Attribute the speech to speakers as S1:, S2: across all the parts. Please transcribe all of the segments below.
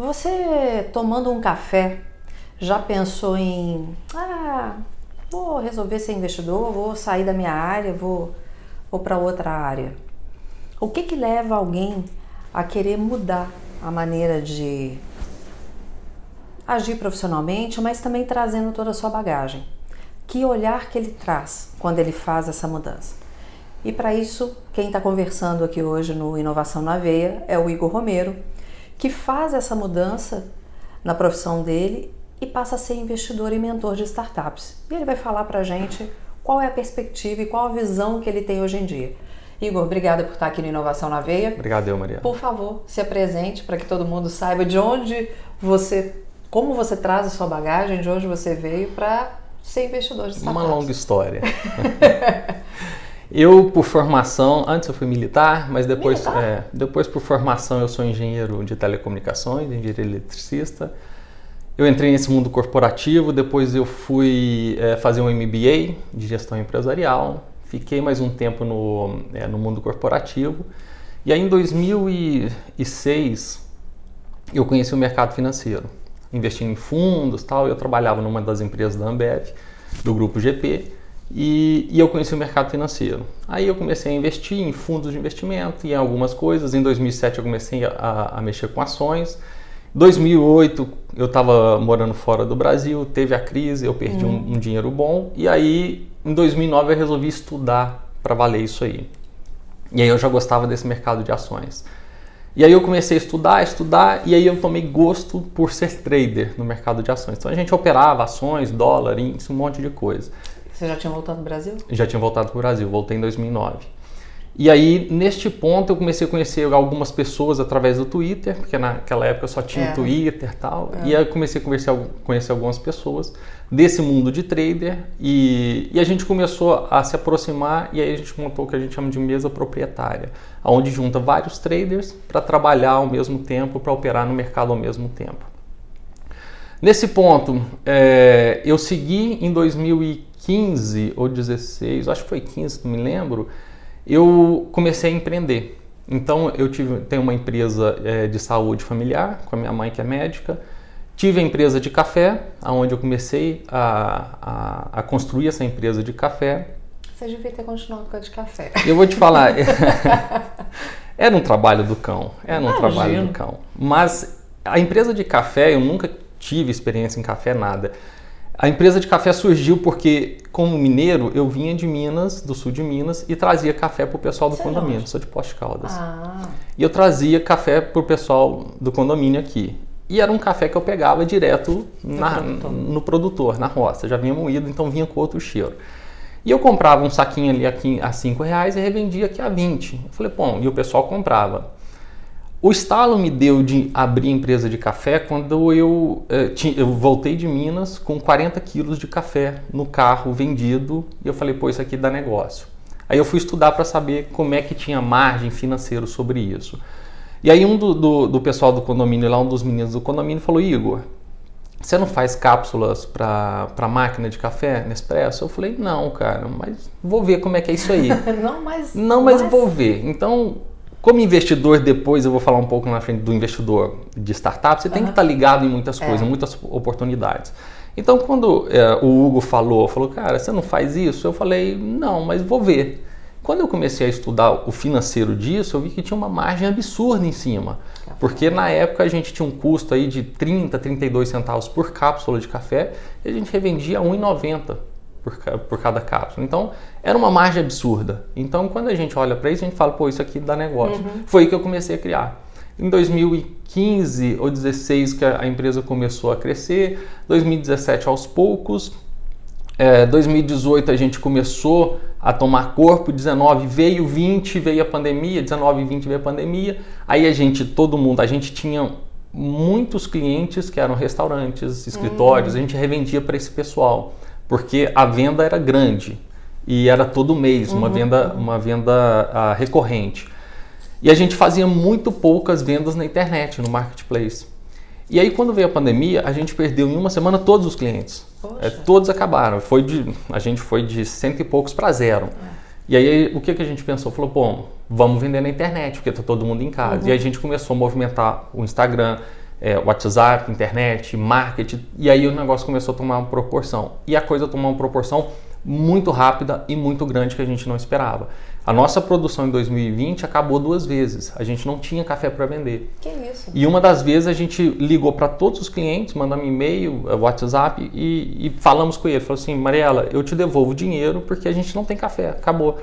S1: Você tomando um café já pensou em ah, vou resolver ser investidor, vou sair da minha área, vou, vou para outra área? O que que leva alguém a querer mudar a maneira de agir profissionalmente, mas também trazendo toda a sua bagagem? Que olhar que ele traz quando ele faz essa mudança? E para isso, quem está conversando aqui hoje no Inovação na Veia é o Igor Romero, que faz essa mudança na profissão dele e passa a ser investidor e mentor de startups. E ele vai falar para a gente qual é a perspectiva e qual a visão que ele tem hoje em dia. Igor, obrigada por estar aqui no Inovação na Veia.
S2: Obrigado, eu, Maria.
S1: Por favor, se apresente para que todo mundo saiba de onde você, como você traz a sua bagagem, de onde você veio para ser investidor de startups.
S2: Uma longa história. Eu, por formação, antes eu fui militar, mas depois,
S1: Militar?
S2: é, depois por formação eu sou engenheiro de telecomunicações, engenheiro eletricista. Eu entrei nesse mundo corporativo, depois eu fui é, fazer um MBA de gestão empresarial, fiquei mais um tempo no, é, no mundo corporativo. E aí em 2006 eu conheci o mercado financeiro, investindo em fundos tal, eu trabalhava numa das empresas da Ambev, do grupo GP, e, e, eu conheci o mercado financeiro. Aí eu comecei a investir em fundos de investimento e em algumas coisas. Em 2007 eu comecei a, a mexer com ações. Em 2008 eu estava morando fora do Brasil, teve a crise, eu perdi
S1: Hum.
S2: um, um dinheiro bom. E aí em 2009 eu resolvi estudar para valer isso aí. E aí eu já gostava desse mercado de ações. E aí eu comecei a estudar, estudar, e aí eu tomei gosto por ser trader no mercado de ações. Então a gente operava ações, dólar, índice, um monte de coisa
S1: Você já tinha voltado ao Brasil?
S2: já tinha voltado para o Brasil, voltei em 2009. E aí, neste ponto, eu comecei a conhecer algumas pessoas através do Twitter, porque naquela época só tinha
S1: É.
S2: o Twitter e tal. E aí eu comecei a conversar, conhecer algumas pessoas desse mundo de trader e, e a gente começou a se aproximar e aí a gente montou o que a gente chama de mesa proprietária, onde junta vários traders para trabalhar ao mesmo tempo, para operar no mercado ao mesmo tempo. Nesse ponto, é, eu segui em 2015 ou 16, acho que foi 15, não me lembro, eu comecei a empreender. Então eu tive, tenho uma empresa é, de saúde familiar com a minha mãe que é médica. Tive a empresa de café, aonde eu comecei a, a, a construir essa empresa de café.
S1: Você devia ter continuado com a de café.
S2: Eu vou te falar, era um trabalho do cão, era um
S1: Imagino.
S2: trabalho do cão. Mas a empresa de café, eu nunca tive experiência em café, nada. A empresa de café surgiu porque, como mineiro, eu vinha de Minas, do sul de Minas, e trazia café para o pessoal do
S1: Você é de
S2: condomínio.
S1: onde?
S2: Sou de Poste Caldas.
S1: Ah,
S2: E eu trazia café para o pessoal do condomínio aqui. E era um café que eu pegava direto na-
S1: produtor.
S2: no produtor, na roça. Já vinha moído, então vinha com outro cheiro. E eu comprava um saquinho ali a 5 reais e revendia aqui a 20. Eu falei, bom, e o pessoal comprava. O estalo me deu de abrir empresa de café quando eu, eh, eu voltei de Minas com 40 quilos de café no carro vendido e eu falei, pô, isso aqui dá negócio. Aí eu fui estudar para saber como é que tinha margem financeira sobre isso. E aí um do, do, do pessoal do condomínio lá, um dos meninos do condomínio falou, Igor, você não faz cápsulas para máquina de café, Nespresso? Eu falei, não, cara, mas vou ver como é que é isso aí.
S1: não, mas.
S2: Não, mas vou ver. Então, como investidor, depois eu vou falar um pouco na frente do investidor de startup, você tem que estar ligado em muitas coisas,
S1: É.
S2: muitas oportunidades. Então, quando é, o Hugo falou, falou, cara, você não faz isso? Eu falei, não, mas vou ver. Quando eu comecei a estudar o financeiro disso, eu vi que tinha uma margem absurda em cima. Porque na época a gente tinha um custo aí de 30, 32 centavos por cápsula de café e a gente revendia a 1,90 por, por cada cápsula. Então, era uma margem absurda. Então, quando a gente olha para isso, a gente fala, pô, isso aqui dá negócio. Foi aí que eu comecei a criar. Em 2015 ou 2016 que a empresa começou a crescer, 2017 aos poucos, é, 2018 a gente começou a tomar corpo, 19 veio, 20 veio a pandemia, 19 e 20 veio a pandemia. Aí a gente, todo mundo, a gente tinha muitos clientes que eram restaurantes, escritórios, a gente revendia para esse pessoal, porque a venda era grande e era todo mês, uma venda, uma venda ah, recorrente. E a gente fazia muito poucas vendas na internet, no marketplace. E aí quando veio a pandemia, a gente perdeu em uma semana todos os clientes. É, todos acabaram. Foi de, a gente foi de cento e poucos para zero. E aí o que, que a gente pensou? Falou, bom, vamos vender na internet, porque está todo mundo em casa. E aí a gente começou a movimentar o Instagram, é, WhatsApp, internet, marketing, e aí o negócio começou a tomar uma proporção. E a coisa tomou uma proporção muito rápida e muito grande que a gente não esperava. A nossa produção em 2020 acabou duas vezes. A gente não tinha café para vender.
S1: Que isso?
S2: E uma das vezes a gente ligou para todos os clientes, mandamos e-mail, eh, WhatsApp e, e falamos com ele. Falou assim, Mariela, eu te devolvo o dinheiro porque a gente não tem café, acabou.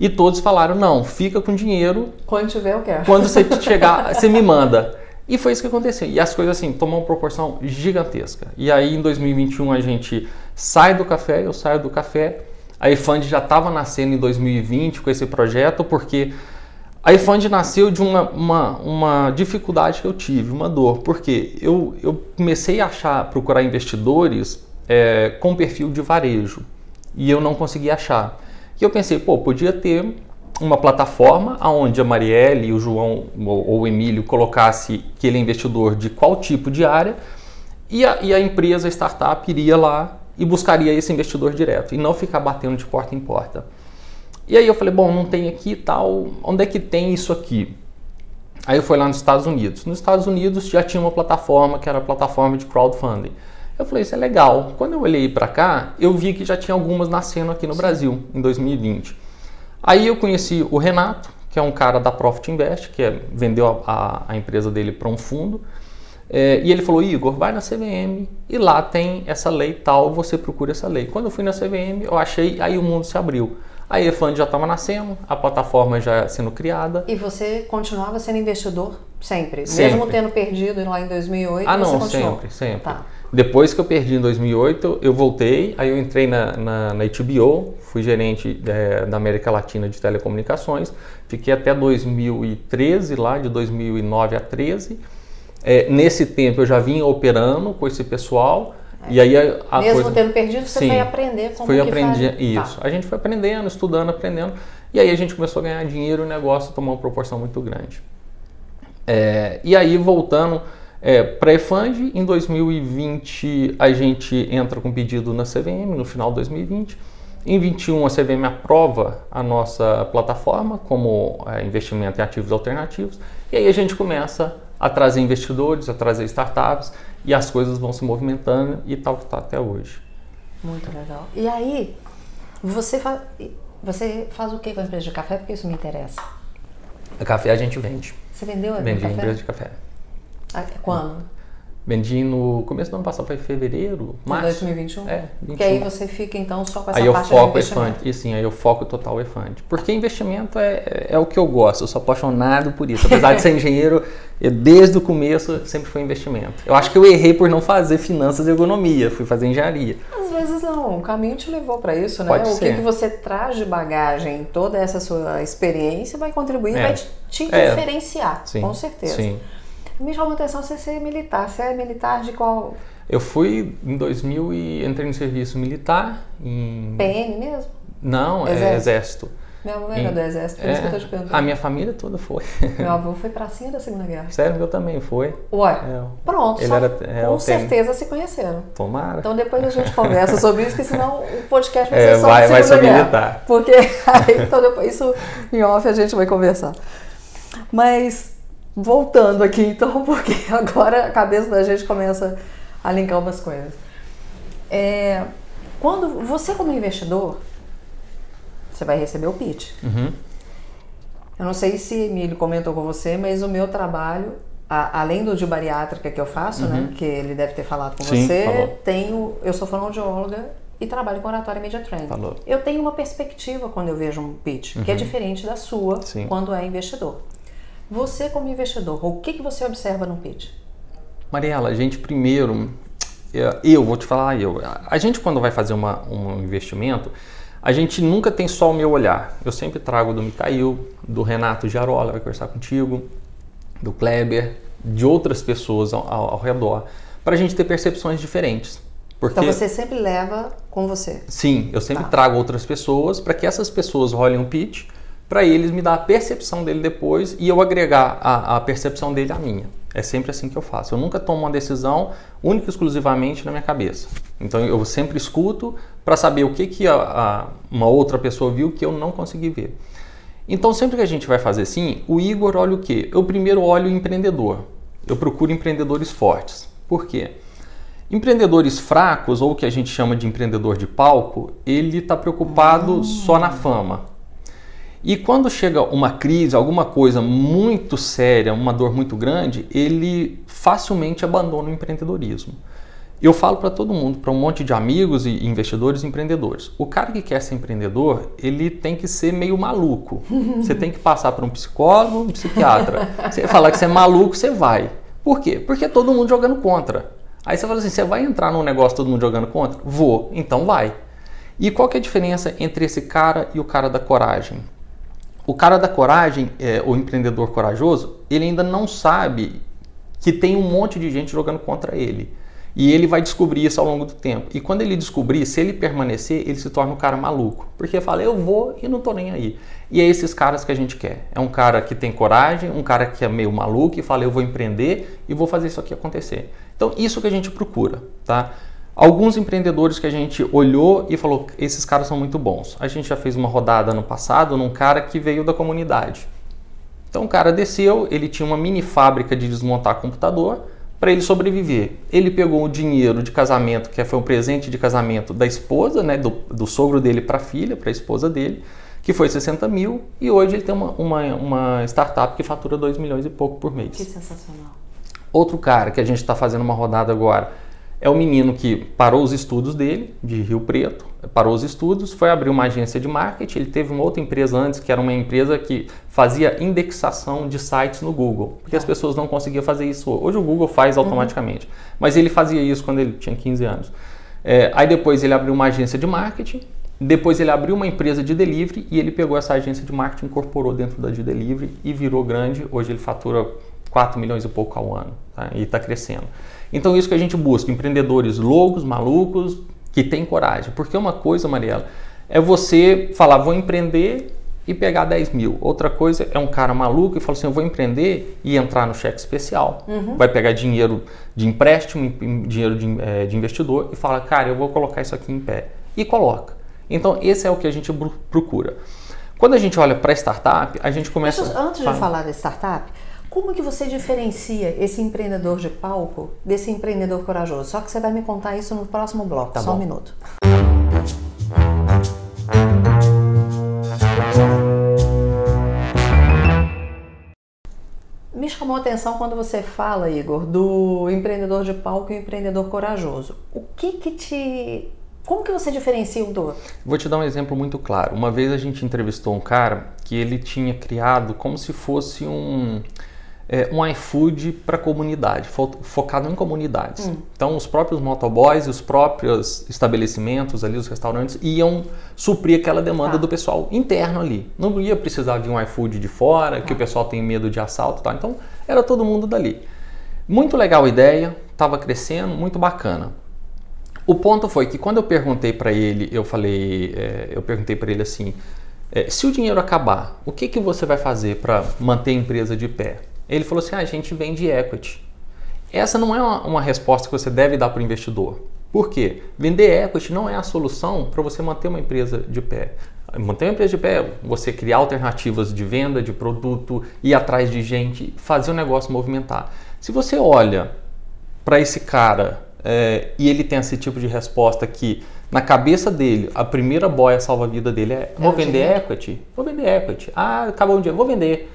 S2: E todos falaram, não, fica com dinheiro.
S1: Quando tiver, eu quero.
S2: Quando você chegar, você me manda. E foi isso que aconteceu. E as coisas assim tomam uma proporção gigantesca. E aí em 2021 a gente sai do café, eu saio do café. A eFund já estava nascendo em 2020 com esse projeto, porque a eFund nasceu de uma, uma, uma, dificuldade que eu tive, uma dor. Porque eu, eu comecei a achar, procurar investidores é, com perfil de varejo e eu não conseguia achar. E eu pensei, pô, podia ter uma plataforma onde a Marielle, o João ou o Emílio colocasse que ele é investidor de qual tipo de área e a, e a empresa, a startup, iria lá e buscaria esse investidor direto e não ficar batendo de porta em porta. E aí eu falei, bom, não tem aqui tal, onde é que tem isso aqui? Aí eu fui lá nos Estados Unidos. Nos Estados Unidos já tinha uma plataforma que era a plataforma de crowdfunding. Eu falei, isso é legal. Quando eu olhei para cá, eu vi que já tinha algumas nascendo aqui no Brasil em 2020. Aí eu conheci o Renato, que é um cara da Profit Invest, que é, vendeu a, a, a empresa dele para um fundo. É, e ele falou, Igor, vai na CVM e lá tem essa lei tal, você procura essa lei. Quando eu fui na CVM, eu achei, aí o mundo se abriu. A EFund já estava nascendo, a plataforma já sendo criada.
S1: E você continuava sendo investidor sempre?
S2: Sempre.
S1: Mesmo tendo perdido lá em 2008,
S2: Ah, não,
S1: continuou?
S2: sempre, sempre.
S1: Tá.
S2: Depois que eu perdi em 2008, eu voltei, aí eu entrei na, na, na HBO, fui gerente é, da América Latina de telecomunicações, fiquei até 2013 lá, de 2009 a 13. É, nesse tempo eu já vinha operando com esse pessoal, e aí a, a
S1: Mesmo
S2: coisa...
S1: tendo perdido, você
S2: Sim,
S1: foi aprender como
S2: Fui
S1: que
S2: aprender
S1: faz.
S2: isso. A gente foi aprendendo, estudando, aprendendo. E aí a gente começou a ganhar dinheiro e o negócio tomou uma proporção muito grande. É, e aí, voltando é, para a EFANG, em 2020 a gente entra com pedido na CVM, no final de 2020. Em 21 a CVM aprova a nossa plataforma como é, investimento em ativos alternativos. E aí a gente começa a trazer investidores, a trazer startups e as coisas vão se movimentando e tal que está até hoje.
S1: Muito legal. E aí, você, fa... você faz o que com a empresa de café? Porque isso me interessa.
S2: A café a gente vende.
S1: Você vendeu a
S2: Vendi
S1: café?
S2: empresa de café.
S1: Ah, Quando?
S2: Vendi no começo do ano passado, foi fevereiro,
S1: Em
S2: março.
S1: 2021?
S2: É, 21.
S1: Que aí você fica então só com essa
S2: Aí eu
S1: parte
S2: foco
S1: de
S2: o
S1: investimento.
S2: E sim, aí eu foco total EFAND. Porque investimento é, é o que eu gosto, eu sou apaixonado por isso. Apesar de ser engenheiro, eu, desde o começo sempre foi investimento. Eu acho que eu errei por não fazer finanças e ergonomia, fui fazer engenharia.
S1: Às vezes não, o caminho te levou para isso, né?
S2: Pode
S1: o
S2: ser.
S1: que, que você traz de bagagem, toda essa sua experiência vai contribuir,
S2: É.
S1: vai te, te
S2: É.
S1: diferenciar,
S2: Sim,
S1: com certeza.
S2: Sim.
S1: Me chamou a atenção você ser militar. Você é militar de qual?
S2: Eu fui em 2000 e entrei no serviço militar em...
S1: PM mesmo?
S2: Não, é
S1: Exército.
S2: exército.
S1: Minha avó
S2: Em-
S1: era do exército, por isso que eu tô te
S2: É,
S1: perguntando.
S2: a minha família toda foi.
S1: Meu avô foi pracinha da Segunda Guerra.
S2: Sério, meu também foi.
S1: Ué,
S2: É,
S1: pronto,
S2: ele
S1: só-
S2: era- é,
S1: com certeza se conheceram.
S2: Tomara.
S1: Então depois a gente conversa sobre isso, porque senão o podcast vai
S2: É,
S1: ser só
S2: vai- vai ser militar.
S1: Porque aí, então depois, isso em off a gente vai conversar. Mas voltando aqui então, porque agora a cabeça da gente começa a linkar umas coisas. É, quando você como investidor, você vai receber o pitch.
S2: Uhum.
S1: Eu não sei se Emílio comentou com você, mas o meu trabalho, a- além do de bariátrica que eu faço, né, que ele deve ter falado com
S2: Uhum. Sim,
S1: você,
S2: falou.
S1: tenho, eu sou fonoaudióloga e trabalho com oratória e media training.
S2: Falou.
S1: Eu tenho uma perspectiva quando eu vejo um pitch, que é diferente da sua
S2: Uhum. Sim.
S1: quando é investidor. Você como investidor, o que, que você observa no pitch?
S2: Mariela, a gente primeiro, é, eu vou te falar, eu, a gente quando vai fazer uma, um investimento, a gente nunca tem só o meu olhar. Eu sempre trago do Mikhail, do Renato Jarola, vai conversar contigo, do Kleber, de outras pessoas ao, ao redor, para a gente ter percepções diferentes.
S1: Porque, então você sempre leva com você?
S2: Sim, eu sempre tá. trago outras pessoas para que essas pessoas rolem um pitch, para eles me dar a percepção dele depois e eu agregar a, a, percepção dele à minha. É sempre assim que eu faço. Eu nunca tomo uma decisão única e exclusivamente na minha cabeça. Então eu sempre escuto para saber o que, que a, a, uma outra pessoa viu que eu não consegui ver. Então sempre que a gente vai fazer assim, o Igor olha o quê? Eu primeiro olho o empreendedor. Eu procuro empreendedores fortes. Por quê? Empreendedores fracos, ou o que a gente chama de empreendedor de palco, ele está preocupado só na fama. E quando chega uma crise, alguma coisa muito séria, uma dor muito grande, ele facilmente abandona o empreendedorismo. Eu falo para todo mundo, para um monte de amigos e investidores e empreendedores. O cara que quer ser empreendedor, ele tem que ser meio maluco. Você tem que passar por um psicólogo, um psiquiatra. Você falar que você é maluco, você vai. Por quê? Porque é todo mundo jogando contra. Aí você fala assim: você vai entrar num negócio todo mundo jogando contra? Vou, então vai. E qual que é a diferença entre esse cara e o cara da coragem? O cara da coragem, é, o empreendedor corajoso, ele ainda não sabe que tem um monte de gente jogando contra ele. E ele vai descobrir isso ao longo do tempo. E quando ele descobrir, se ele permanecer, ele se torna um cara maluco. Porque fala, eu vou e não tô nem aí. E é esses caras que a gente quer. É um cara que tem coragem, um cara que é meio maluco e fala, eu vou empreender e vou fazer isso aqui acontecer. Então, isso que a gente procura, tá? Alguns empreendedores que a gente olhou e falou, esses caras são muito bons. A gente já fez uma rodada no passado num cara que veio da comunidade. Então o cara desceu, ele tinha uma mini fábrica de desmontar computador para ele sobreviver. Ele pegou o dinheiro de casamento, que foi um presente de casamento da esposa, né, do, do sogro dele para a filha, para a esposa dele, que foi 60 mil, e hoje ele tem uma, uma, uma startup que fatura 2 milhões e pouco por mês.
S1: Que sensacional.
S2: Outro cara que a gente está fazendo uma rodada agora é o menino que parou os estudos dele, de Rio Preto, parou os estudos, foi abrir uma agência de marketing. Ele teve uma outra empresa antes, que era uma empresa que fazia indexação de sites no Google, porque as tá. pessoas não conseguiam fazer isso. Hoje o Google faz uhum. automaticamente, uhum. mas ele fazia isso quando ele tinha 15 anos. É, aí depois ele abriu uma agência de marketing, depois ele abriu uma empresa de delivery e ele pegou essa agência de marketing, incorporou dentro da de delivery e virou grande. Hoje ele fatura 4 milhões e pouco ao ano tá? e está crescendo. Então isso que a gente busca, empreendedores loucos, malucos, que têm coragem. Porque uma coisa, Mariela, é você falar, vou empreender e pegar 10 mil. Outra coisa é um cara maluco e fala assim, eu vou empreender e entrar no cheque especial. Uhum. Vai pegar dinheiro de empréstimo, dinheiro de, é, de investidor e fala, cara, eu vou colocar isso aqui em pé. E coloca. Então esse é o que a gente procura. Quando a gente olha para startup, a gente começa...
S1: Antes de falar da startup, como que você diferencia esse empreendedor de palco desse empreendedor corajoso? Só que você vai me contar isso no próximo bloco. Tá Só bom. um minuto. Me chamou a atenção quando você fala, Igor, do empreendedor de palco e empreendedor corajoso. O que que te como que você diferencia um do outro?
S2: Vou te dar um exemplo muito claro. Uma vez a gente entrevistou um cara que ele tinha criado como se fosse um é, um iFood para comunidade, fo focado em comunidades. Hum. Então, os próprios motoboys e os próprios estabelecimentos ali, os restaurantes, iam suprir aquela demanda tá. do pessoal interno ali. Não ia precisar de um iFood de fora, tá. que o pessoal tem medo de assalto, tá? Então, era todo mundo dali. Muito legal a ideia, estava crescendo, muito bacana. O ponto foi que quando eu perguntei para ele, eu falei, é, eu perguntei para ele assim, é, se o dinheiro acabar, o que, que você vai fazer para manter a empresa de pé? Ele falou assim: ah, a gente vende equity. Essa não é uma, uma resposta que você deve dar para o investidor. Por quê? Vender equity não é a solução para você manter uma empresa de pé. Manter uma empresa de pé, você criar alternativas de venda, de produto, ir atrás de gente, fazer o negócio movimentar. Se você olha para esse cara é, e ele tem esse tipo de resposta que na cabeça dele a primeira boia salva-vida dele é vou vender equity, vou vender equity. Ah, acabou o dia, vou vender.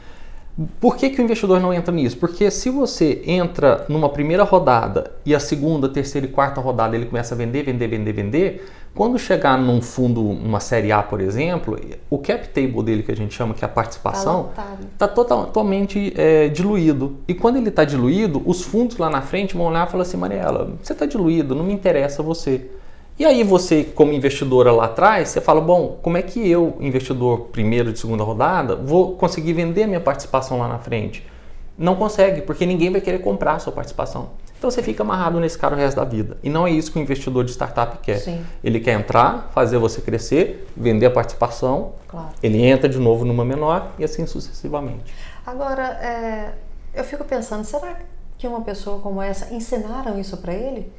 S2: Por que, que o investidor não entra nisso? Porque se você entra numa primeira rodada e a segunda, terceira e quarta rodada ele começa a vender, vender, vender, vender, quando chegar num fundo, uma série A, por exemplo, o cap table dele, que a gente chama que é a participação, está tá totalmente é, diluído. E quando ele está diluído, os fundos lá na frente vão olhar e falar assim, Mariela, você está diluído, não me interessa você. E aí você, como investidora lá atrás, você fala, bom, como é que eu, investidor primeiro de segunda rodada, vou conseguir vender minha participação lá na frente? Não consegue, porque ninguém vai querer comprar a sua participação. Então você fica amarrado nesse cara o resto da vida. E não é isso que o investidor de startup quer.
S1: Sim.
S2: Ele quer entrar, fazer você crescer, vender a participação,
S1: Claro.
S2: ele entra de novo numa menor e assim sucessivamente.
S1: Agora, é, eu fico pensando, será que uma pessoa como essa ensinaram isso para ele?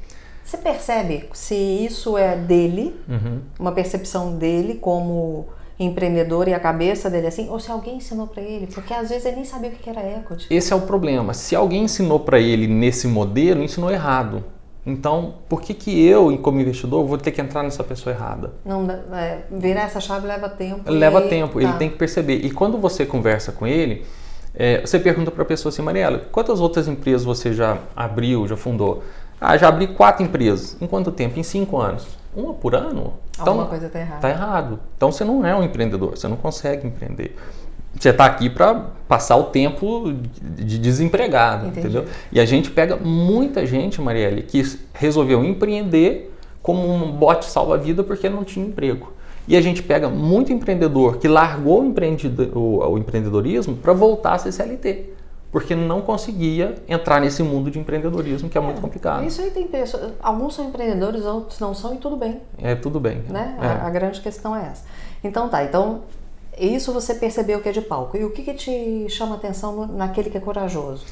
S1: Você percebe se isso é dele,
S2: Uhum.
S1: uma percepção dele como empreendedor e a cabeça dele assim, ou se alguém ensinou para ele? Porque às vezes ele nem sabia o que era equity.
S2: Esse é o problema. Se alguém ensinou para ele nesse modelo, ensinou errado. Então, por que, que eu, como investidor, vou ter que entrar nessa pessoa errada?
S1: Não, é, virar essa chave leva tempo.
S2: Leva
S1: e-
S2: tempo,
S1: tá.
S2: ele tem que perceber. E quando você conversa com ele, é, você pergunta para a pessoa assim, Mariela, quantas outras empresas você já abriu, já fundou? Ah, já abri quatro empresas. Em quanto tempo? Em cinco anos. Uma por ano?
S1: Alguma coisa tá errada.
S2: Tá errado. Então você não é um empreendedor, você não consegue empreender. Você está aqui para passar o tempo de de desempregado,
S1: Entendi.
S2: entendeu? E a gente pega muita gente, Marielle, que resolveu empreender como um bote salva-vida porque não tinha emprego. E a gente pega muito empreendedor que largou o empreendedorismo para voltar a ser CLT, porque não conseguia entrar nesse mundo de empreendedorismo que é, muito complicado.
S1: Isso aí tem pessoas, alguns são empreendedores, outros não são e tudo bem,
S2: É tudo bem.
S1: né?
S2: É.
S1: A, a grande questão é essa. Então tá, então isso você percebeu que é de palco. E o que, que te chama atenção naquele que é corajoso?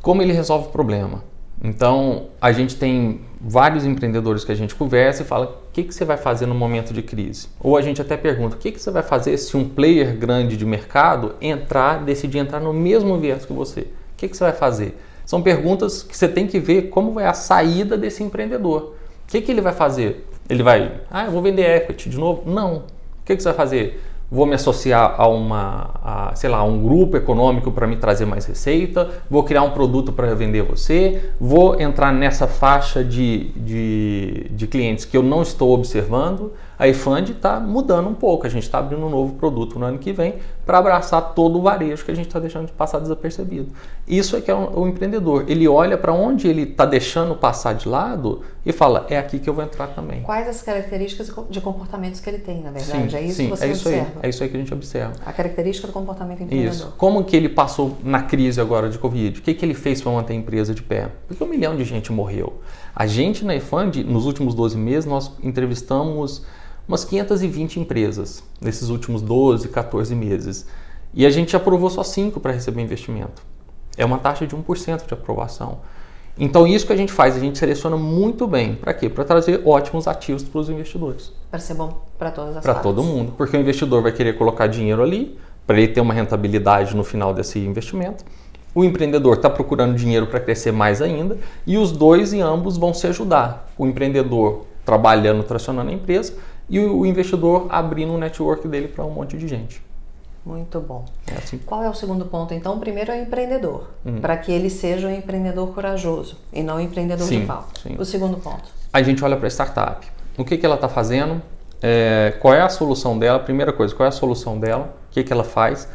S2: como ele resolve o problema. Então, a gente tem vários empreendedores que a gente conversa e fala: o que, que você vai fazer no momento de crise? Ou a gente até pergunta: o que, que você vai fazer se um player grande de mercado entrar, decidir entrar no mesmo viés que você? O que, que você vai fazer? São perguntas que você tem que ver como é a saída desse empreendedor. O que, que ele vai fazer? Ele vai, ah, eu vou vender equity de novo? Não. O que, que você vai fazer? Vou me associar a uma, a, sei lá, a um grupo econômico para me trazer mais receita, vou criar um produto para vender você, vou entrar nessa faixa de, de, de clientes que eu não estou observando. A iFund está mudando um pouco, a gente está abrindo um novo produto no ano que vem para abraçar todo o varejo que a gente está deixando de passar desapercebido. Isso é que é o, empreendedor. Ele olha para onde ele está deixando passar de lado e fala: é aqui que eu vou entrar também.
S1: Quais as características de comportamentos que ele tem, na verdade? é isso
S2: sim,
S1: que você
S2: é isso
S1: observa.
S2: aí. É isso aí que a gente observa.
S1: A característica do comportamento empreendedor.
S2: Isso. Como que ele passou na crise agora de Covid? O que, que ele fez para manter a empresa de pé? Porque um milhão de gente morreu. A gente na eFund, nos últimos 12 meses, nós entrevistamos umas 520 empresas nesses últimos 12, 14 meses. E a gente aprovou só 5 para receber investimento. É uma taxa de 1% de aprovação. Então, isso que a gente faz, a gente seleciona muito bem. Para quê? Para trazer ótimos ativos para os investidores
S1: Para ser bom para todas as
S2: para todo mundo, porque o investidor vai querer colocar dinheiro ali para ele ter uma rentabilidade no final desse investimento. O empreendedor está procurando dinheiro para crescer mais ainda e os dois e ambos vão se ajudar. O empreendedor trabalhando, tracionando a empresa e o investidor abrindo o network dele para um monte de gente.
S1: Muito bom.
S2: É assim.
S1: Qual é o segundo ponto? Então, o primeiro é o empreendedor,
S2: Hum.
S1: para que ele seja um empreendedor corajoso e não um empreendedor
S2: Sim,
S1: de pau.
S2: sim.
S1: O segundo ponto.
S2: A gente olha para a startup. O que, que ela está fazendo? É, qual é a solução dela? Primeira coisa, qual é a solução dela? O que, que ela faz?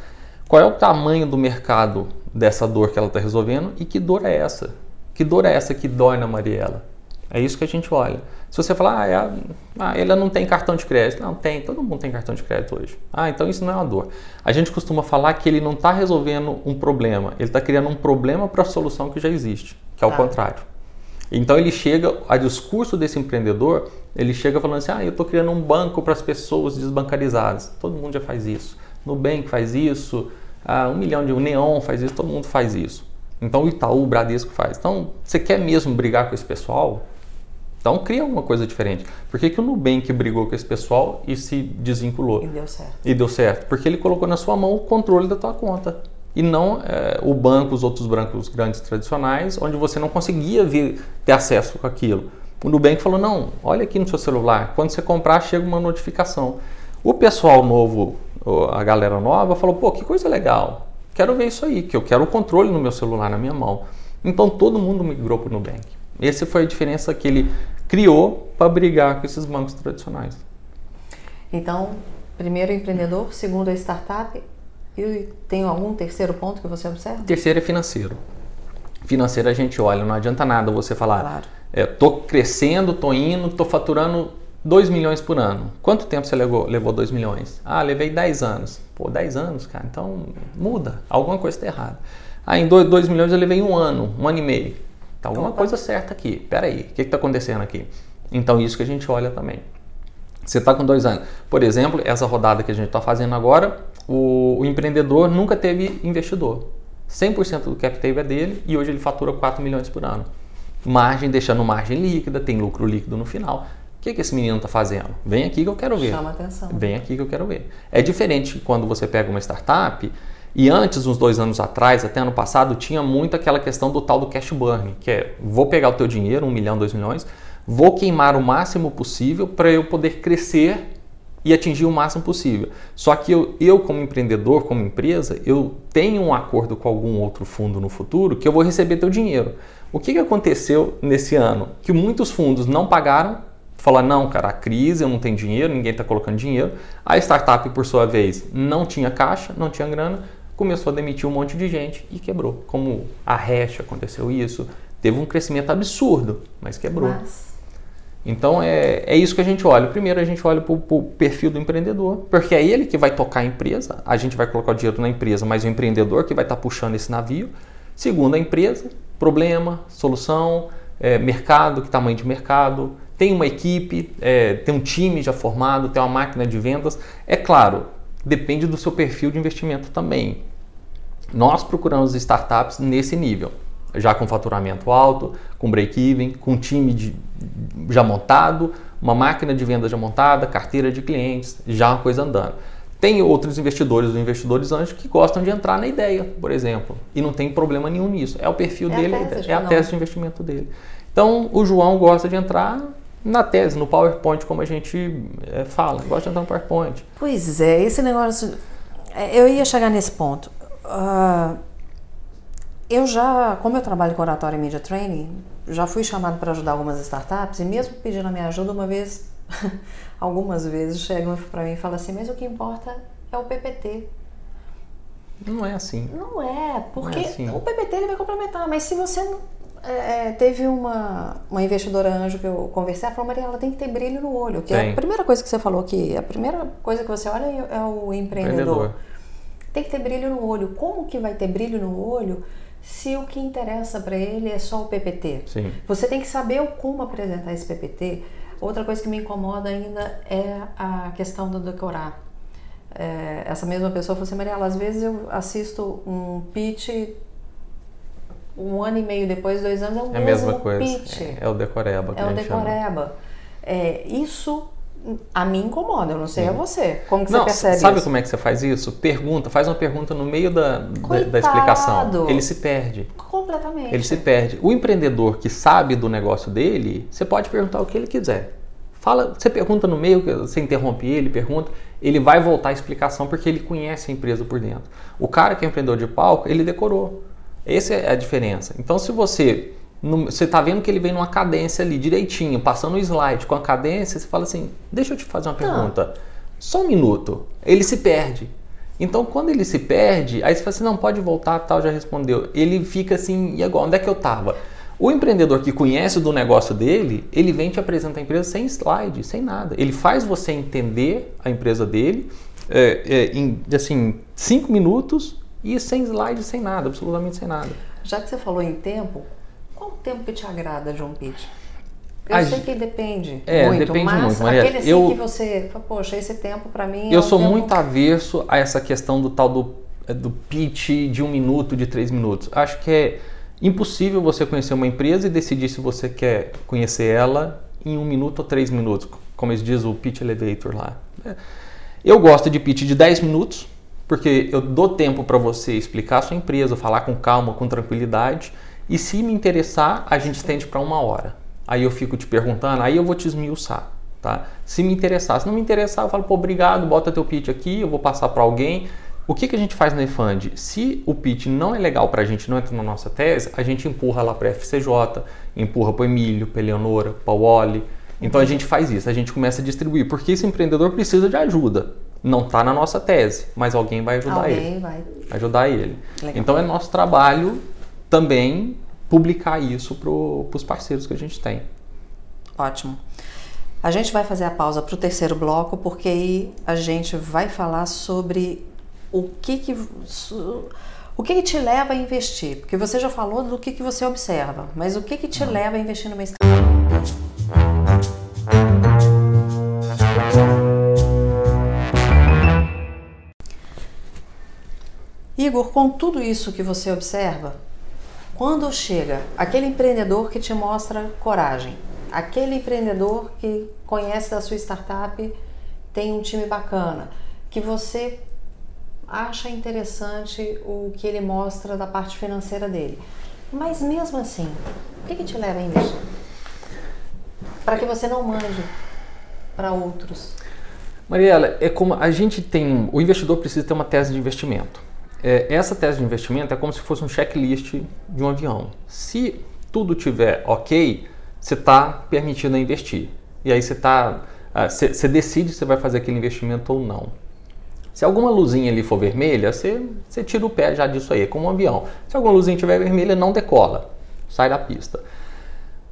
S2: Qual é o tamanho do mercado dessa dor que ela está resolvendo? E que dor é essa? Que dor é essa que dói na Mariela? É isso que a gente olha. Se você falar, ah, é a- ah, ela não tem cartão de crédito. Não, tem. Todo mundo tem cartão de crédito hoje. Ah, então isso não é uma dor. A gente costuma falar que ele não está resolvendo um problema. Ele está criando um problema para a solução que já existe, que é o
S1: Tá.
S2: contrário. Então ele chega, a discurso desse empreendedor, ele chega falando assim: ah, eu estou criando um banco para as pessoas desbancarizadas. Todo mundo já faz isso. Nubank faz isso, ah, um milhão de. O Neon faz isso, todo mundo faz isso. Então o Itaú, o Bradesco faz. Então, você quer mesmo brigar com esse pessoal? Então cria alguma coisa diferente. Por que, que o Nubank brigou com esse pessoal e se desvinculou?
S1: E deu certo.
S2: E deu certo? Porque ele colocou na sua mão o controle da tua conta. E não é, o banco, os outros bancos grandes tradicionais, onde você não conseguia vir, ter acesso com aquilo. O Nubank falou, não, olha aqui no seu celular, quando você comprar chega uma notificação. O pessoal novo, a galera nova, falou, pô, que coisa legal, quero ver isso aí, que eu quero o controle no meu celular, na minha mão. Então todo mundo migrou para o Nubank. Essa foi a diferença que ele criou para brigar com esses bancos tradicionais.
S1: Então, primeiro empreendedor, segundo a startup. E tem algum terceiro ponto que você observa?
S2: Terceiro é financeiro. Financeiro a gente olha, não adianta nada você falar,
S1: Claro.
S2: é, tô crescendo, tô indo, tô faturando 2 milhões por ano. Quanto tempo você levou, levou 2 milhões? Ah, levei 10 anos. Pô, 10 anos, cara, então muda. Alguma coisa está errada. Ah, em 2 milhões eu levei um ano, um ano e meio. Tá alguma Opa. coisa certa aqui. Pera aí, o que está acontecendo aqui? Então isso que a gente olha também. Você está com dois anos. Por exemplo, essa rodada que a gente está fazendo agora, o, o, empreendedor nunca teve investidor. 100% do cap table é dele e hoje ele fatura 4 milhões por ano. Margem, deixando margem líquida, tem lucro líquido no final. O que, que esse menino está fazendo? Vem aqui que eu quero ver.
S1: Chama atenção.
S2: Vem aqui que eu quero ver. É diferente quando você pega uma startup e antes, uns dois anos atrás, até ano passado, tinha muito aquela questão do tal do cash burn, que é vou pegar o teu dinheiro, um milhão, dois milhões, vou queimar o máximo possível para eu poder crescer e atingir o máximo possível. Só que eu, eu, como empreendedor, como empresa, eu tenho um acordo com algum outro fundo no futuro que eu vou receber teu dinheiro. O que, que aconteceu nesse ano? Que muitos fundos não pagaram, falaram, não, cara, a crise, eu não tenho dinheiro, ninguém está colocando dinheiro. A startup, por sua vez, não tinha caixa, não tinha grana, começou a demitir um monte de gente e quebrou. Como a Hash aconteceu isso, teve um crescimento absurdo, mas quebrou. Mas... Então é, é isso que a gente olha. Primeiro a gente olha para o perfil do empreendedor, porque é ele que vai tocar a empresa, a gente vai colocar o dinheiro na empresa, mas o empreendedor que vai estar tá puxando esse navio. Segundo, a empresa, problema, solução, é, mercado, que tamanho de mercado, tem uma equipe, é, tem um time já formado, tem uma máquina de vendas. É claro, depende do seu perfil de investimento também. Nós procuramos startups nesse nível já com faturamento alto, com break-even, com time de, já montado, uma máquina de venda já montada, carteira de clientes, já uma coisa andando. Tem outros investidores, os investidores anjos, que gostam de entrar na ideia, por exemplo, e não tem problema nenhum nisso. É o perfil é dele, a tese, é a tese de investimento dele. Então, o João gosta de entrar na tese, no PowerPoint, como a gente é, fala, gosta de entrar no PowerPoint.
S1: Pois é, esse negócio. É, eu ia chegar nesse ponto. Uh, eu já, como eu trabalho com oratório e media training, já fui chamado para ajudar algumas startups e mesmo pedindo a minha ajuda uma vez, algumas vezes chegam para mim e falam assim, mas o que importa é o PPT.
S2: Não é assim.
S1: Não é, porque não é assim. o PPT ele vai complementar, mas se você é, é, teve uma, uma investidora anjo que eu conversei, ela falou, Maria, ela tem que ter brilho no olho, que tem. é a primeira coisa que você falou aqui, a primeira coisa que você olha é, é o empreendedor. empreendedor. Tem que ter brilho no olho. Como que vai ter brilho no olho se o que interessa para ele é só o PPT.
S2: Sim.
S1: Você tem que saber como apresentar esse PPT. Outra coisa que me incomoda ainda é a questão do decorar. É, essa mesma pessoa falou assim, Mariela, às vezes eu assisto um pitch um ano e meio depois, dois anos, é o é mesmo mesma coisa. pitch.
S2: É, é o decoreba.
S1: É o decoreba. É, isso a mim incomoda, eu não sei Sim. a você. Como que não, você percebe
S2: sabe
S1: isso?
S2: como é que você faz isso? Pergunta, faz uma pergunta no meio da, da, da, explicação. Ele se perde.
S1: Completamente.
S2: Ele se perde. O empreendedor que sabe do negócio dele, você pode perguntar o que ele quiser. Fala, você pergunta no meio, você interrompe ele, pergunta, ele vai voltar a explicação porque ele conhece a empresa por dentro. O cara que é empreendedor de palco, ele decorou. Essa é a diferença. Então, se você você está vendo que ele vem numa cadência ali direitinho, passando o slide com a cadência, você fala assim: deixa eu te fazer uma tá. pergunta. Só um minuto. Ele se perde. Então, quando ele se perde, aí você fala assim: não, pode voltar, tal, já respondeu. Ele fica assim: e agora? Onde é que eu estava? O empreendedor que conhece do negócio dele, ele vem te apresentar a empresa sem slide, sem nada. Ele faz você entender a empresa dele é, é, em assim, cinco minutos e sem slide, sem nada, absolutamente sem nada.
S1: Já que você falou em tempo, qual o tempo que te agrada, João Pitt? Eu a sei que depende
S2: é,
S1: muito,
S2: depende
S1: mas
S2: muito, Maria.
S1: aquele assim
S2: eu,
S1: que você, poxa, esse tempo para mim
S2: Eu
S1: é
S2: um sou
S1: tempo...
S2: muito averso a essa questão do tal do, é, do pitch de um minuto, de três minutos. Acho que é impossível você conhecer uma empresa e decidir se você quer conhecer ela em um minuto ou três minutos, como eles diz o pitch elevator lá. Eu gosto de pitch de 10 minutos, porque eu dou tempo para você explicar a sua empresa, falar com calma, com tranquilidade e se me interessar, a gente estende para uma hora. Aí eu fico te perguntando, aí eu vou te esmiuçar. Tá? Se me interessar, se não me interessar, eu falo, pô, obrigado, bota teu pitch aqui, eu vou passar para alguém. O que, que a gente faz no eFund? Se o pitch não é legal para a gente, não entra na nossa tese, a gente empurra lá para a FCJ, empurra para o Emílio, para Eleonora, para o. Então a gente faz isso, a gente começa a distribuir, porque esse empreendedor precisa de ajuda. Não está na nossa tese, mas alguém vai ajudar
S1: alguém
S2: ele.
S1: Alguém vai.
S2: Ajudar ele. Legal. Então é nosso trabalho também publicar isso para os parceiros que a gente tem.
S1: Ótimo. A gente vai fazer a pausa para o terceiro bloco, porque aí a gente vai falar sobre o que, que O que, que te leva a investir? Porque você já falou do que, que você observa, mas o que, que te hum. leva a investir numa startup? Igor, com tudo isso que você observa, quando chega aquele empreendedor que te mostra coragem, aquele empreendedor que conhece da sua startup, tem um time bacana, que você acha interessante o que ele mostra da parte financeira dele. Mas mesmo assim, o que, que te leva a investir? Para que você não mande para outros.
S2: Mariela, é como a gente tem. O investidor precisa ter uma tese de investimento. É, essa tese de investimento é como se fosse um checklist de um avião. Se tudo tiver ok, você está permitido a investir. E aí você está. Você ah, decide se vai fazer aquele investimento ou não. Se alguma luzinha ali for vermelha, você, você tira o pé já disso aí, é como um avião. Se alguma luzinha estiver vermelha, não decola, sai da pista.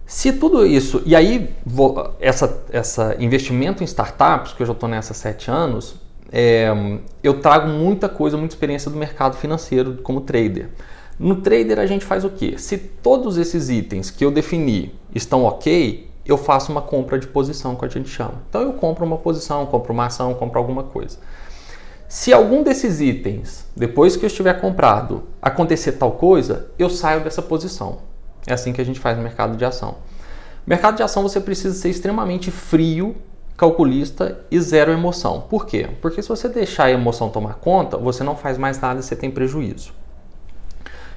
S2: Se tudo isso, e aí vou, essa, essa investimento em startups, que eu já estou nessa há sete anos, é, eu trago muita coisa, muita experiência do mercado financeiro como trader. No trader a gente faz o quê? Se todos esses itens que eu defini estão ok, eu faço uma compra de posição, que a gente chama. Então eu compro uma posição, compro uma ação, compro alguma coisa. Se algum desses itens, depois que eu estiver comprado, acontecer tal coisa, eu saio dessa posição. É assim que a gente faz no mercado de ação. Mercado de ação você precisa ser extremamente frio, calculista e zero emoção. Por quê? Porque se você deixar a emoção tomar conta, você não faz mais nada e você tem prejuízo.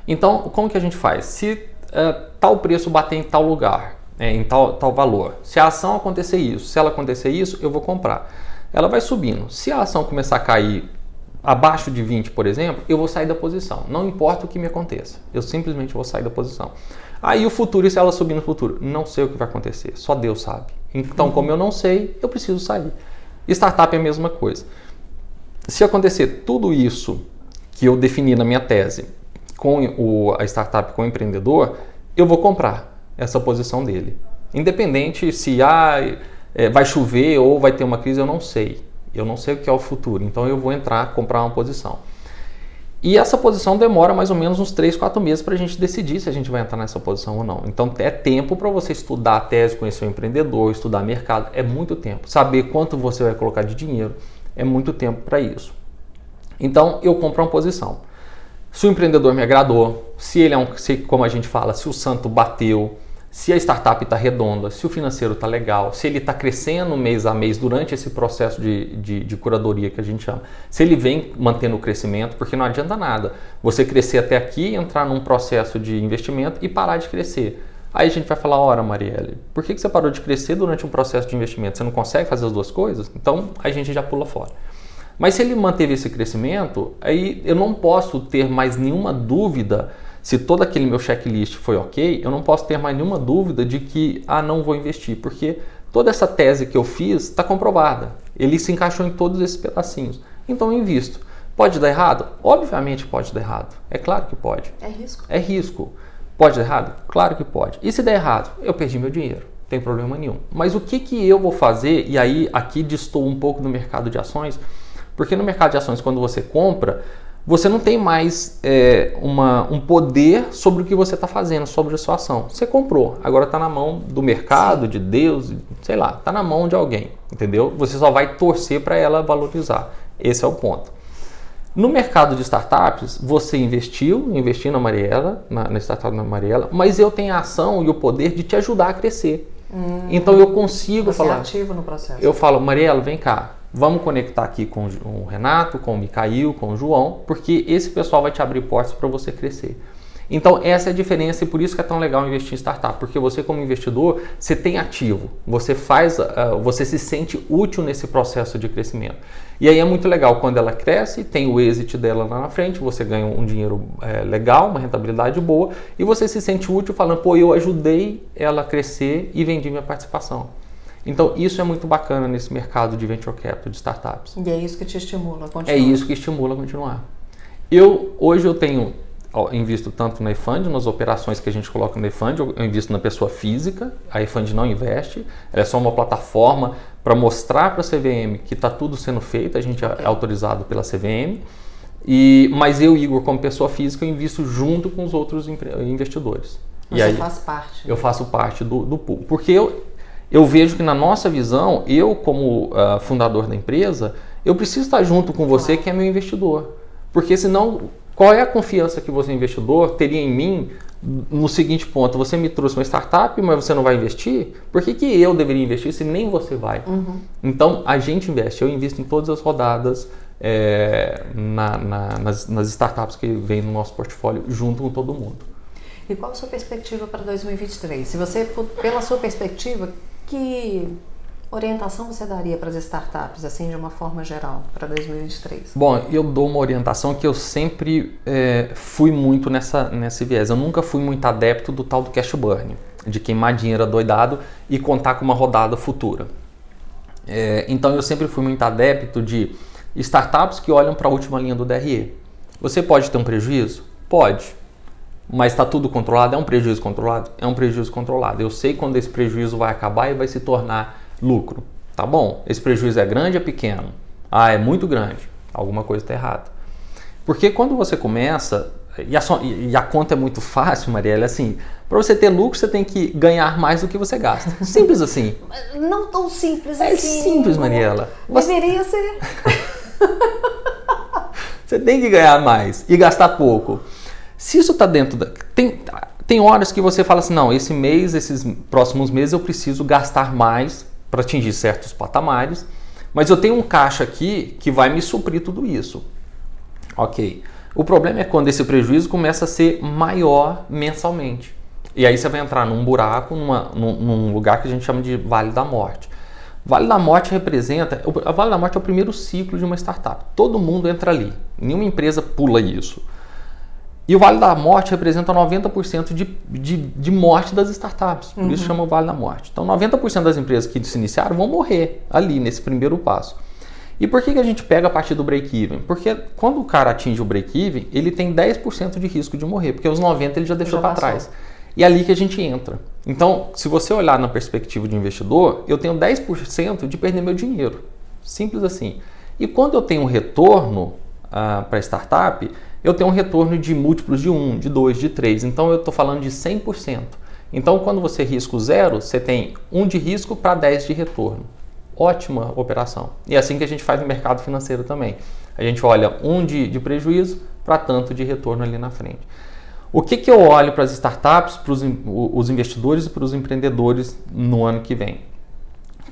S2: Então, como que a gente faz? Se uh, tal preço bater em tal lugar, é, em tal, tal valor, se a ação acontecer isso, se ela acontecer isso, eu vou comprar ela vai subindo. Se a ação começar a cair abaixo de 20, por exemplo, eu vou sair da posição. Não importa o que me aconteça, eu simplesmente vou sair da posição. Aí o futuro, e se ela subir no futuro? Não sei o que vai acontecer, só Deus sabe. Então, como eu não sei, eu preciso sair. Startup é a mesma coisa. Se acontecer tudo isso que eu defini na minha tese com o, a startup, com o empreendedor, eu vou comprar essa posição dele. Independente se ah, é, vai chover ou vai ter uma crise, eu não sei. Eu não sei o que é o futuro. Então eu vou entrar, comprar uma posição. E essa posição demora mais ou menos uns 3, 4 meses para a gente decidir se a gente vai entrar nessa posição ou não. Então é tempo para você estudar a tese, conhecer o empreendedor, estudar mercado. É muito tempo. Saber quanto você vai colocar de dinheiro é muito tempo para isso. Então eu compro uma posição. Se o empreendedor me agradou, se ele é um, se, como a gente fala, se o santo bateu, se a startup está redonda, se o financeiro está legal, se ele está crescendo mês a mês durante esse processo de, de, de, curadoria que a gente chama, se ele vem mantendo o crescimento, porque não adianta nada você crescer até aqui, entrar num processo de investimento e parar de crescer. Aí a gente vai falar, ora Marielle, por que, que você parou de crescer durante um processo de investimento? Você não consegue fazer as duas coisas? Então a gente já pula fora. Mas se ele manteve esse crescimento, aí eu não posso ter mais nenhuma dúvida se todo aquele meu checklist foi ok, eu não posso ter mais nenhuma dúvida de que, ah, não vou investir, porque toda essa tese que eu fiz está comprovada. Ele se encaixou em todos esses pedacinhos. Então eu invisto. Pode dar errado? Obviamente pode dar errado. É claro que pode.
S1: É risco.
S2: É risco. Pode dar errado? Claro que pode. E se der errado? Eu perdi meu dinheiro. Não tem problema nenhum. Mas o que, que eu vou fazer? E aí aqui distou um pouco do mercado de ações, porque no mercado de ações, quando você compra, você não tem mais é, uma, um poder sobre o que você está fazendo, sobre a sua ação. Você comprou, agora está na mão do mercado, de Deus, sei lá, está na mão de alguém, entendeu? Você só vai torcer para ela valorizar. Esse é o ponto. No mercado de startups, você investiu, investiu na Mariela, na, na startup da Mariela, mas eu tenho a ação e o poder de te ajudar a crescer. Hum, então eu consigo
S1: você
S2: falar.
S1: É ativo no processo.
S2: Eu falo, Mariela, vem cá, Vamos conectar aqui com o Renato, com o Micael, com o João, porque esse pessoal vai te abrir portas para você crescer. Então essa é a diferença e por isso que é tão legal investir em startup, porque você como investidor, você tem ativo, você faz, uh, você se sente útil nesse processo de crescimento. E aí é muito legal quando ela cresce, tem o exit dela lá na frente, você ganha um dinheiro é, legal, uma rentabilidade boa e você se sente útil falando, pô, eu ajudei ela a crescer e vendi minha participação. Então, isso é muito bacana nesse mercado de venture capital, de startups.
S1: E é isso que te estimula a continuar.
S2: É isso que estimula a continuar. Eu, hoje eu tenho, ó, invisto tanto na eFund, nas operações que a gente coloca na eFund, eu invisto na pessoa física, a eFund não investe, ela é só uma plataforma para mostrar para a CVM que está tudo sendo feito, a gente é okay. é autorizado pela CVM, E, mas eu, Igor, como pessoa física, eu invisto junto com os outros investidores.
S1: Você
S2: e aí,
S1: faz parte.
S2: Eu faço parte do, do pool. Porque eu, eu vejo que na nossa visão, eu como uh, fundador da empresa, eu preciso estar junto com você que é meu investidor. Porque senão, qual é a confiança que você, investidor, teria em mim no seguinte ponto, você me trouxe uma startup, mas você não vai investir? Por que, que eu deveria investir se nem você vai? Uhum. Então, a gente investe. Eu invisto em todas as rodadas é, na, na, nas, nas startups que vêm no nosso portfólio, junto com todo mundo.
S1: E qual a sua perspectiva para 2023? Se você, pela sua perspectiva, que orientação você daria para as startups, assim, de uma forma geral, para 2023?
S2: Bom, eu dou uma orientação que eu sempre é, fui muito nessa, nesse viés. Eu nunca fui muito adepto do tal do cash burn, de queimar dinheiro doidado e contar com uma rodada futura. É, então eu sempre fui muito adepto de startups que olham para a última linha do DRE. Você pode ter um prejuízo? Pode. Mas está tudo controlado? É um prejuízo controlado? É um prejuízo controlado. Eu sei quando esse prejuízo vai acabar e vai se tornar lucro. Tá bom, esse prejuízo é grande ou é pequeno? Ah, é muito grande. Alguma coisa está errada. Porque quando você começa, e a, e a, conta é muito fácil, Mariela, é assim, para você ter lucro você tem que ganhar mais do que você gasta. Simples assim.
S1: Não tão simples
S2: é
S1: assim.
S2: É simples, Mariela.
S1: Você... Deveria ser.
S2: você tem que ganhar mais e gastar pouco. Se isso está dentro da. Tem, tem horas que você fala assim, não, esse mês, esses próximos meses eu preciso gastar mais para atingir certos patamares, mas eu tenho um caixa aqui que vai me suprir tudo isso. Ok. O problema é quando esse prejuízo começa a ser maior mensalmente. E aí você vai entrar num buraco, numa, num, num lugar que a gente chama de Vale da Morte. Vale da Morte representa. A Vale da Morte é o primeiro ciclo de uma startup. Todo mundo entra ali. Nenhuma empresa pula isso. E o Vale da Morte representa 90% de, de, de morte das startups. Por uhum. isso chama o Vale da Morte. Então, 90% das empresas que se iniciaram vão morrer ali, nesse primeiro passo. E por que, que a gente pega a partir do break-even? Porque quando o cara atinge o break-even, ele tem 10% de risco de morrer, porque os 90% ele já deixou para trás. E é ali que a gente entra. Então, se você olhar na perspectiva de investidor, eu tenho 10% de perder meu dinheiro. Simples assim. E quando eu tenho um retorno ah, para a startup, eu tenho um retorno de múltiplos de 1, de 2, de 3. Então eu estou falando de 100%. Então quando você risca o zero, você tem 1 de risco para 10 de retorno. Ótima operação. E é assim que a gente faz no mercado financeiro também. A gente olha 1 de, de prejuízo para tanto de retorno ali na frente. O que, que eu olho para as startups, para os investidores e para os empreendedores no ano que vem?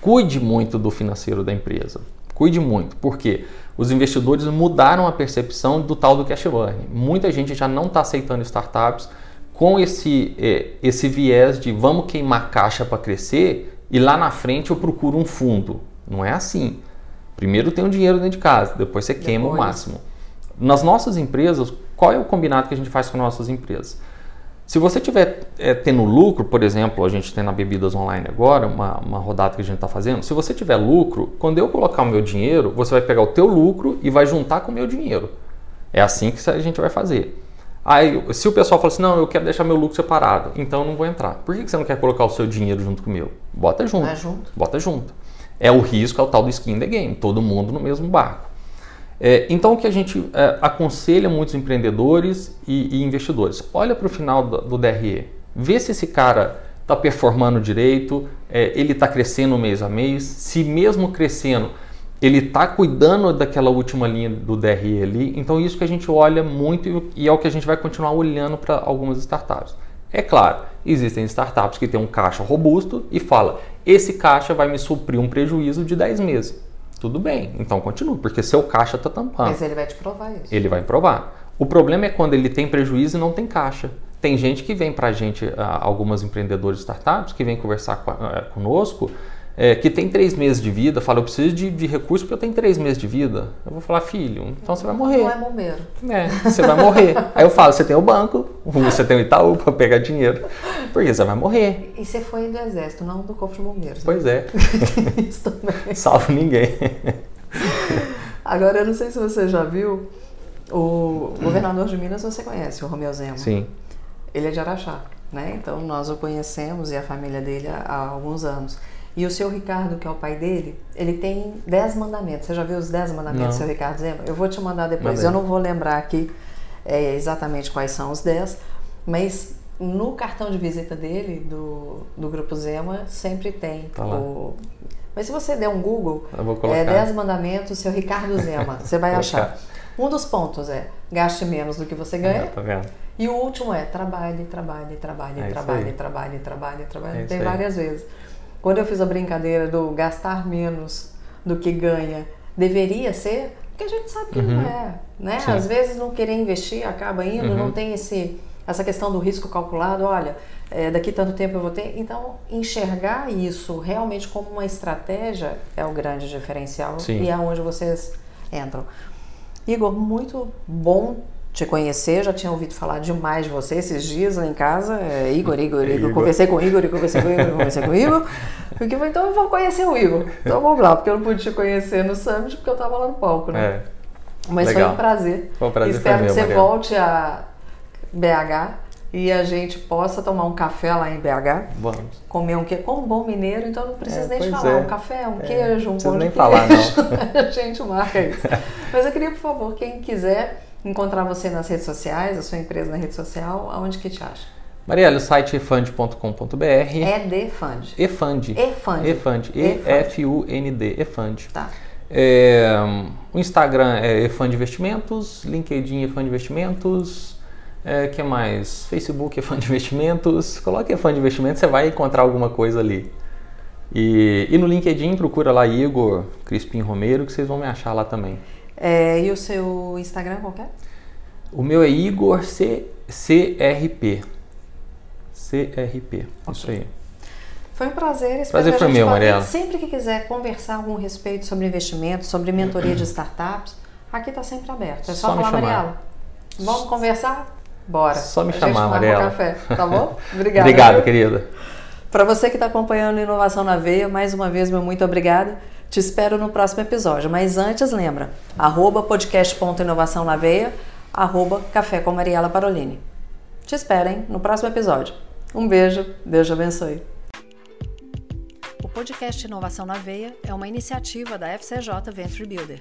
S2: Cuide muito do financeiro da empresa. Cuide muito, porque os investidores mudaram a percepção do tal do cash burn. Muita gente já não está aceitando startups com esse, eh, esse viés de vamos queimar caixa para crescer e lá na frente eu procuro um fundo. Não é assim. Primeiro tem o um dinheiro dentro de casa, depois você queima depois. o máximo. Nas nossas empresas, qual é o combinado que a gente faz com nossas empresas? Se você tiver é, tendo lucro, por exemplo, a gente tem na Bebidas Online agora, uma, uma rodada que a gente está fazendo, se você tiver lucro, quando eu colocar o meu dinheiro, você vai pegar o teu lucro e vai juntar com o meu dinheiro. É assim que a gente vai fazer. Aí, se o pessoal fala assim, não, eu quero deixar meu lucro separado, então eu não vou entrar. Por que você não quer colocar o seu dinheiro junto com o meu? Bota junto. É
S1: junto.
S2: Bota junto. É o risco, é o tal do skin in the game, todo mundo no mesmo barco. É, então, o que a gente é, aconselha muitos empreendedores e, e investidores? Olha para o final do, do, DRE, vê se esse cara está performando direito, é, ele está crescendo mês a mês, se mesmo crescendo, ele está cuidando daquela última linha do DRE ali. Então, isso que a gente olha muito e é o que a gente vai continuar olhando para algumas startups. É claro, existem startups que têm um caixa robusto e fala, esse caixa vai me suprir um prejuízo de 10 meses. Tudo bem, então continue, porque seu caixa está tampando.
S1: Mas ele vai te provar isso.
S2: Ele vai provar. O problema é quando ele tem prejuízo e não tem caixa. Tem gente que vem para a gente, algumas empreendedores startups, que vem conversar eh, conosco é, que tem três meses de vida, fala, eu preciso de, de recurso porque eu tenho três meses de vida. Eu vou falar, filho, então você vai morrer.
S1: Não é bombeiro.
S2: É, você vai morrer. Aí eu falo, você tem o banco, você tem o Itaú para pegar dinheiro, porque você vai morrer.
S1: E você foi do exército, não do corpo de bombeiros.
S2: Né? Pois é.
S1: Isso também.
S2: Salvo ninguém.
S1: Agora, eu não sei se você já viu, o governador de Minas você conhece, o Romeu Zema.
S2: Sim.
S1: Ele é de Araxá, né? Então nós o conhecemos e a família dele há alguns anos. E o seu Ricardo, que é o pai dele, ele tem 10 mandamentos. Você já viu os 10 mandamentos do
S2: Não.
S1: seu Ricardo Zema? Eu vou te mandar depois. Eu não vou lembrar aqui é, exatamente quais são os 10, mas no cartão de visita dele, do, do Grupo Zema, sempre tem
S2: Tá
S1: o. Mas se você der um Google, é 10 mandamentos, seu Ricardo Zema, você vai achar. Um dos pontos é gaste menos do que você ganha.
S2: É, tá vendo?
S1: E o último é trabalhe, trabalhe, trabalhe,
S2: É
S1: trabalhe,
S2: aí.
S1: trabalhe, trabalhe, trabalhe.
S2: É
S1: Tem várias vezes. Quando eu fiz a brincadeira do gastar menos do que ganha, deveria ser, porque a gente sabe que não é. Né?
S2: Sim.
S1: Às vezes não querer investir acaba indo,
S2: Uhum.
S1: não tem esse, essa questão do risco calculado, olha, é, daqui tanto tempo eu vou ter. Então, enxergar isso realmente como uma estratégia é o grande diferencial
S2: Sim.
S1: e é onde vocês entram. Igor, muito bom te conhecer. Já tinha ouvido falar demais de você esses dias lá em casa. É, Igor, Igor, Igor.
S2: Igor.
S1: Conversei com o Igor, e conversei com o Igor, e conversei com o Igor. Porque eu falei, então eu vou conhecer o Igor. Então vamos lá, porque eu não pude te conhecer no Summit porque eu tava lá no palco, né?
S2: É.
S1: Mas
S2: legal.
S1: foi um prazer.
S2: Foi um prazer
S1: Espero
S2: foi
S1: que
S2: meu,
S1: você
S2: Mariana.
S1: volte a BH e a gente possa tomar um café lá em BH.
S2: Vamos.
S1: Comer um queijo, como bom mineiro, então não precisa
S2: É,
S1: nem
S2: pois
S1: falar.
S2: é.
S1: Um café, um
S2: É,
S1: queijo, um pão de
S2: nem
S1: queijo.
S2: falar, não.
S1: a gente marca isso. Mas eu queria, por favor, quem quiser encontrar você nas redes sociais, a sua empresa na rede social, aonde que te acha?
S2: Mariela, o site efund.com.br.
S1: É de Fund.
S2: Efund.
S1: Efund.
S2: Efund. E-F-U-N-D. Efund.
S1: Tá.
S2: É, o Instagram é Efund Investimentos, LinkedIn Efund Investimentos, é, que mais? Facebook Efund Investimentos. Coloque Efund Investimentos, você vai encontrar alguma coisa ali. E, e no LinkedIn procura lá Igor Crispim Romero, que vocês vão me achar lá também.
S1: É, e o seu Instagram qual que é?
S2: O meu é Igor C, CRP. CRP. Isso aí.
S1: Foi um prazer. Espero
S2: Prazer foi meu, Mariela.
S1: Sempre que quiser conversar algum respeito sobre investimento, sobre mentoria de startups, aqui está sempre aberto. É só,
S2: Só
S1: falar. Mariela. Vamos conversar? Bora.
S2: Só me
S1: A
S2: chamar,
S1: marca um
S2: Mariela.
S1: café, tá bom? Obrigada.
S2: Obrigado,
S1: viu?
S2: querida.
S1: Para você que está acompanhando Inovação na Veia, mais uma vez, meu muito obrigada. Te espero no próximo episódio. Mas antes, lembra, arroba podcast.inovação na veia, arroba café com Mariela Parolini. Te espero, hein, no próximo episódio. Um beijo, Deus te abençoe. O podcast Inovação na Veia é uma iniciativa da FCJ Venture Builder.